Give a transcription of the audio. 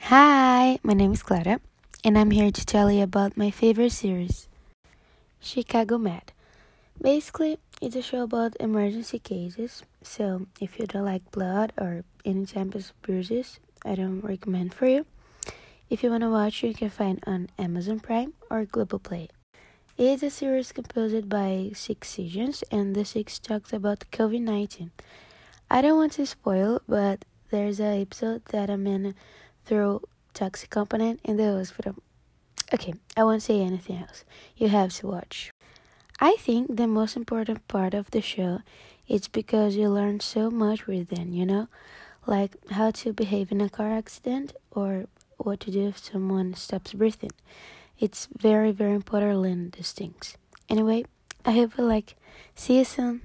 Hi, my name is Clara, and I'm here to tell you about my favorite series, Chicago Med. Basically, it's a show about emergency cases, so if you don't like blood or any type of bruises, I don't recommend for you. If you want to watch, you can find on Amazon Prime or Globoplay. It's a series composed by six seasons, and the six talks about COVID 19. I don't want to spoil, but there's an episode that a man threw toxic component in the hospital. Okay, I won't say anything else. You have to watch. I think the most important part of the show is because you learn so much with them, you know? Like how to behave in a car accident or what to do if someone stops breathing. It's very, very important to learn these things. Anyway, I hope you like. See you soon.